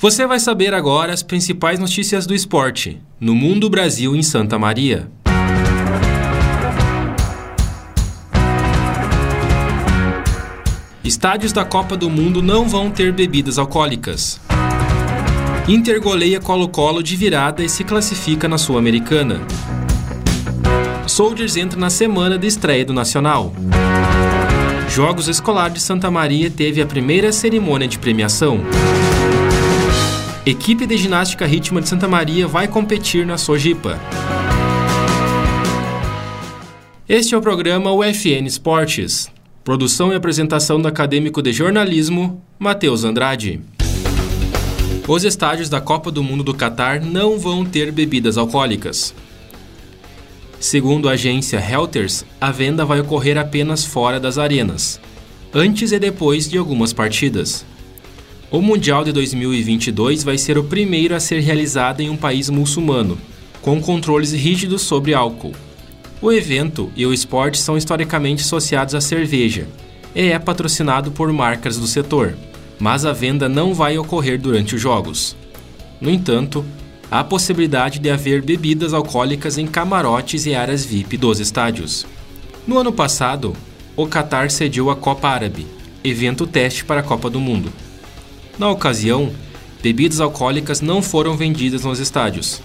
Você vai saber agora as principais notícias do esporte no mundo, Brasil em Santa Maria. Estádios da Copa do Mundo não vão ter bebidas alcoólicas. Inter goleia Colo-Colo de virada e se classifica na Sul-Americana. Soldiers entra na semana de estreia do Nacional. Jogos Escolar de Santa Maria teve a primeira cerimônia de premiação. Equipe de ginástica ritmo de Santa Maria vai competir na Sojipa. Este é o programa UFN Esportes. Produção e apresentação do acadêmico de jornalismo, Matheus Andrade. Os estádios da Copa do Mundo do Catar não vão ter bebidas alcoólicas. Segundo a agência Reuters, a venda vai ocorrer apenas fora das arenas, antes e depois de algumas partidas. O Mundial de 2022 vai ser o primeiro a ser realizado em um país muçulmano, com controles rígidos sobre álcool. O evento e o esporte são historicamente associados à cerveja e é patrocinado por marcas do setor, mas a venda não vai ocorrer durante os jogos. No entanto, há possibilidade de haver bebidas alcoólicas em camarotes e áreas VIP dos estádios. No ano passado, o Qatar cediu a Copa Árabe, evento teste para a Copa do Mundo. Na ocasião, bebidas alcoólicas não foram vendidas nos estádios.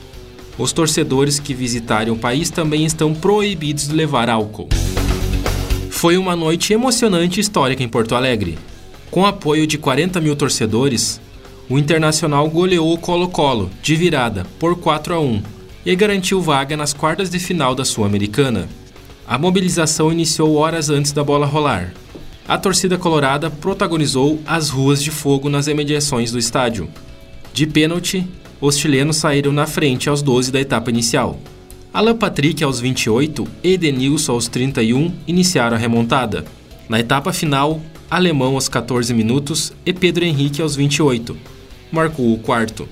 Os torcedores que visitarem o país também estão proibidos de levar álcool. Foi uma noite emocionante e histórica em Porto Alegre. Com apoio de 40 mil torcedores, o Internacional goleou o Colo-Colo, de virada, por 4 a 1 e garantiu vaga nas quartas de final da Sul-Americana. A mobilização iniciou horas antes da bola rolar, a torcida colorada protagonizou as ruas de fogo nas imediações do estádio. De pênalti, os chilenos saíram na frente aos 12 da etapa inicial. Alan Patrick aos 28 e Edenilson aos 31 iniciaram a remontada. Na etapa final, Alemão aos 14 minutos e Pedro Henrique aos 28. Marcou o quarto.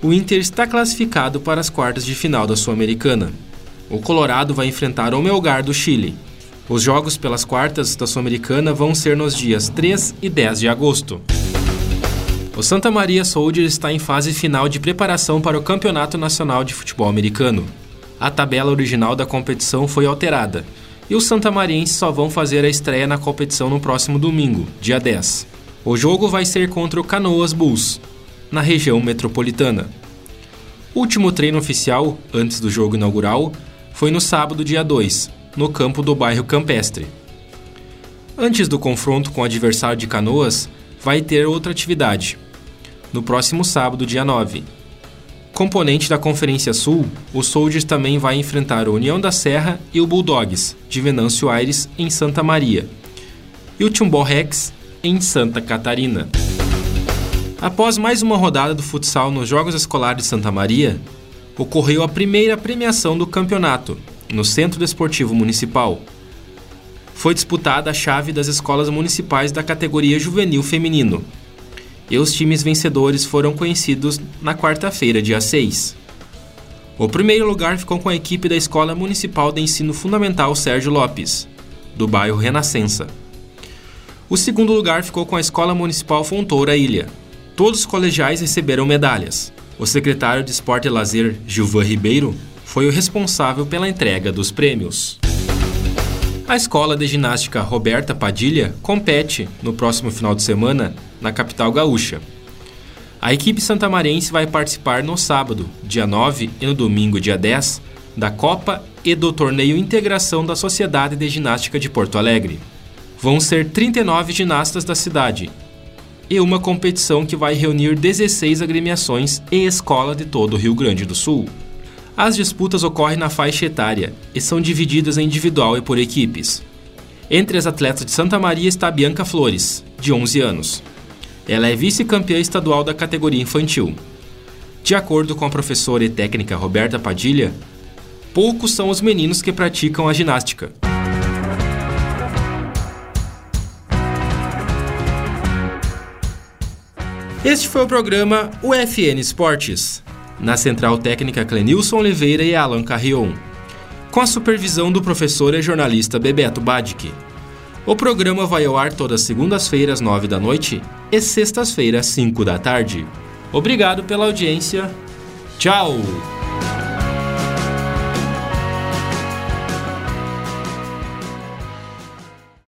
O Inter está classificado para as quartas de final da Sul-Americana. O Colorado vai enfrentar o Melgar do Chile. Os jogos pelas quartas da Sul-Americana vão ser nos dias 3 e 10 de agosto. O Santa Maria Soldier está em fase final de preparação para o Campeonato Nacional de Futebol Americano. A tabela original da competição foi alterada e os santamarienses só vão fazer a estreia na competição no próximo domingo, dia 10. O jogo vai ser contra o Canoas Bulls, na região metropolitana. O último treino oficial, antes do jogo inaugural, foi no sábado, dia 2, no campo do bairro Campestre. Antes do confronto com o adversário de Canoas, vai ter outra atividade. No próximo sábado, dia 9. Componente da Conferência Sul, o Soldiers também vai enfrentar o União da Serra e o Bulldogs, de Venâncio Aires, em Santa Maria, e o Timbó Rex, em Santa Catarina. Após mais uma rodada do futsal nos Jogos Escolares de Santa Maria, ocorreu a primeira premiação do campeonato, no Centro Desportivo Municipal. Foi disputada a chave das escolas municipais da categoria juvenil feminino. E os times vencedores foram conhecidos na quarta-feira, dia 6. O primeiro lugar ficou com a equipe da Escola Municipal de Ensino Fundamental Sérgio Lopes, do bairro Renascença. O segundo lugar ficou com a Escola Municipal Fontoura Ilha. Todos os colegiais receberam medalhas. O secretário de Esporte e Lazer, Gilvan Ribeiro, foi o responsável pela entrega dos prêmios. A escola de ginástica Roberta Padilha compete no próximo final de semana na capital gaúcha. A equipe santamarense vai participar no sábado, dia 9 e no domingo, dia 10, da Copa e do Torneio Integração da Sociedade de Ginástica de Porto Alegre. Vão ser 39 ginastas da cidade e uma competição que vai reunir 16 agremiações e escola de todo o Rio Grande do Sul. As disputas ocorrem na faixa etária e são divididas em individual e por equipes. Entre as atletas de Santa Maria está Bianca Flores, de 11 anos. Ela é vice-campeã estadual da categoria infantil. De acordo com a professora e técnica Roberta Padilha, poucos são os meninos que praticam a ginástica. Este foi o programa UFN Esportes, na Central Técnica Clenilson Oliveira e Alan Carrion, com a supervisão do professor e jornalista Bebeto Badic. O programa vai ao ar todas segundas-feiras, nove da noite e sextas-feiras, cinco da tarde. Obrigado pela audiência. Tchau!